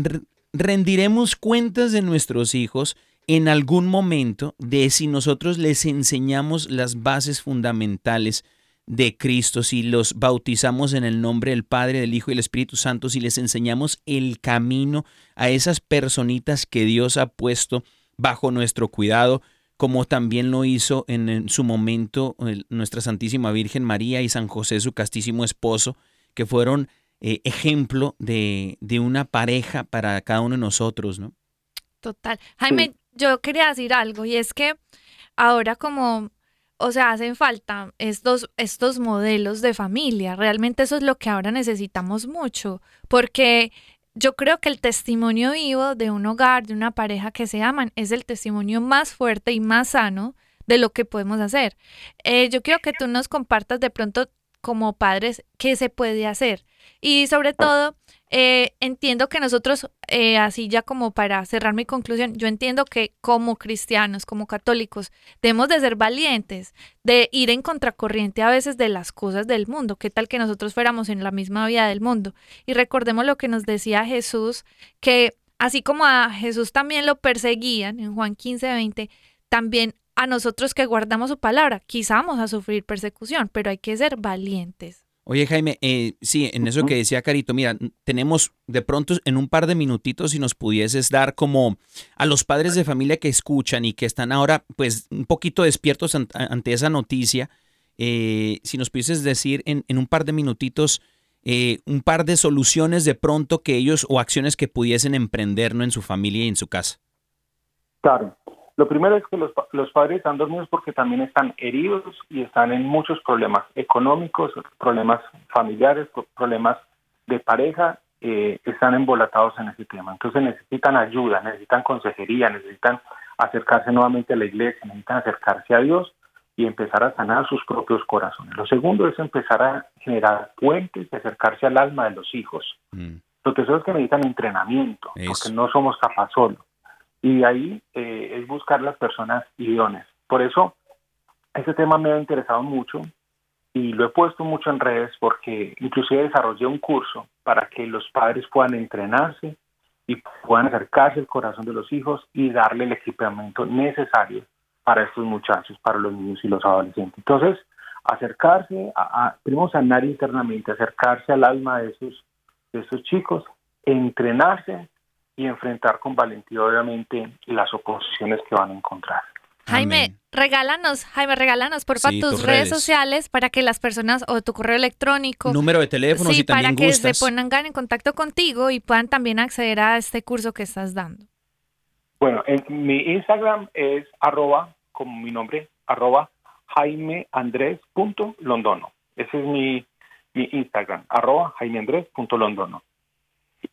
rendiremos cuentas de nuestros hijos en algún momento de si nosotros les enseñamos las bases fundamentales de Cristo, si los bautizamos en el nombre del Padre, del Hijo y del Espíritu Santo, si les enseñamos el camino a esas personitas que Dios ha puesto bajo nuestro cuidado, como también lo hizo en, su momento nuestra Santísima Virgen María y San José, su castísimo esposo, que fueron eh, ejemplo de, de una pareja para cada uno de nosotros, ¿no? Total. Jaime, yo quería decir algo y es que ahora como, o sea, hacen falta estos, estos modelos de familia. Realmente eso es lo que ahora necesitamos mucho, porque yo creo que el testimonio vivo de un hogar, de una pareja que se aman, es el testimonio más fuerte y más sano de lo que podemos hacer. Eh, yo quiero que tú nos compartas de pronto como padres qué se puede hacer. Y sobre todo, eh, entiendo que nosotros, eh, así ya como para cerrar mi conclusión, yo entiendo que como cristianos, como católicos, debemos de ser valientes, de ir en contracorriente a veces de las cosas del mundo. ¿Qué tal que nosotros fuéramos en la misma vida del mundo? Y recordemos lo que nos decía Jesús, que así como a Jesús también lo perseguían en Juan 15, 20, también a nosotros que guardamos su palabra, quizá vamos a sufrir persecución, pero hay que ser valientes. Oye, Jaime, eh, sí, en eso que decía Carito, mira, tenemos de pronto en un par de minutitos si nos pudieses dar como a los padres de familia que escuchan y que están ahora pues un poquito despiertos an- ante esa noticia, eh, si nos pudieses decir en, en un par de minutitos eh, un par de soluciones de pronto que ellos o acciones que pudiesen emprender ¿no? en su familia y en su casa. Claro. Lo primero es que los, los padres están dormidos porque también están heridos y están en muchos problemas económicos, problemas familiares, pro- problemas de pareja, eh, están embolatados en ese tema. Entonces necesitan ayuda, necesitan consejería, necesitan acercarse nuevamente a la iglesia, necesitan acercarse a Dios y empezar a sanar sus propios corazones. Lo segundo es empezar a generar puentes y acercarse al alma de los hijos. Mm, Lo tercero es que necesitan entrenamiento, Eso. porque no somos capaces solos. Y de ahí eh, es buscar las personas idóneas. Por eso, este tema me ha interesado mucho y lo he puesto mucho en redes porque inclusive desarrollé un curso para que los padres puedan entrenarse y puedan acercarse al corazón de los hijos y darle el equipamiento necesario para estos muchachos, para los niños y los adolescentes. Entonces, acercarse, a, a- primero sanar internamente, acercarse al alma de esos, de esos chicos, entrenarse y enfrentar con valentía, obviamente, las oposiciones que van a encontrar. Jaime, Amén. regálanos, Jaime, regálanos porfa Sí, tus, tus redes redes. sociales para que las personas o tu correo electrónico Número de teléfono sí, si para también que gustas. se pongan en contacto contigo y puedan también acceder a este curso que estás dando. Bueno, en, mi Instagram es arroba, como mi nombre, arroba jaimeandres.londono. Ese es mi, mi Instagram, arroba jaimeandres.londono.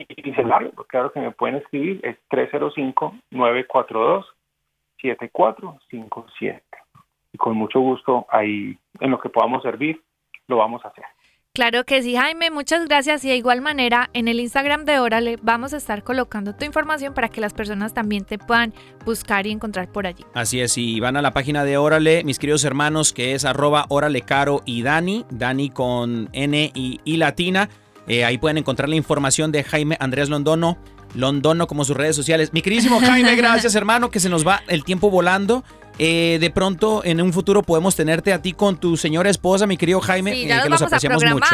Y, largo, porque claro que me pueden escribir, es 305-942-7457. Y con mucho gusto ahí, en lo que podamos servir, lo vamos a hacer. Claro que sí, Jaime, muchas gracias. Y de igual manera, en el Instagram de Órale vamos a estar colocando tu información para que las personas también te puedan buscar y encontrar por allí. Así es, y van a la página de Órale, mis queridos hermanos, que es arroba Órale Caro y Dani, Dani con N y, y latina. Eh, ahí pueden encontrar la información de Jaime Andrés Londono, Londono como sus redes sociales. Mi queridísimo Jaime, gracias hermano, que se nos va el tiempo volando. Eh, de pronto, en un futuro podemos tenerte a ti con tu señora esposa, mi querido Jaime, Sí, eh, que los apreciamos mucho.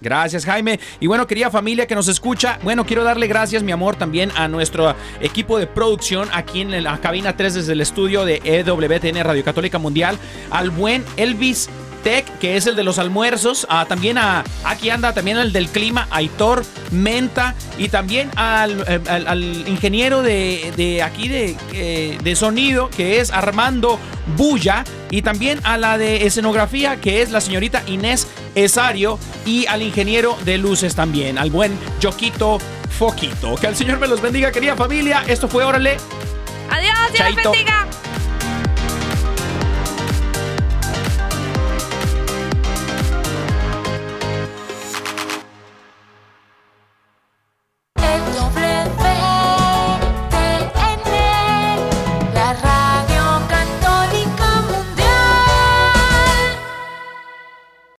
Gracias, Jaime. Y bueno, querida familia que nos escucha, bueno, quiero darle gracias, mi amor, también a nuestro equipo de producción aquí en la cabina 3 desde el estudio de EWTN Radio Católica Mundial, al buen Elvis Tech, que es el de los almuerzos. a- también a, aquí anda también el del clima, Aitor Menta. Y también al, eh, al- al ingeniero de, de aquí de, eh, de sonido, que es Armando Bulla. Y también a la de escenografía, que es la señorita Inés Esario. Y al ingeniero de luces también, al buen Joquito Foquito. Que el Señor me los bendiga, querida familia. Esto fue Órale. Adiós, Dios Chaito. bendiga.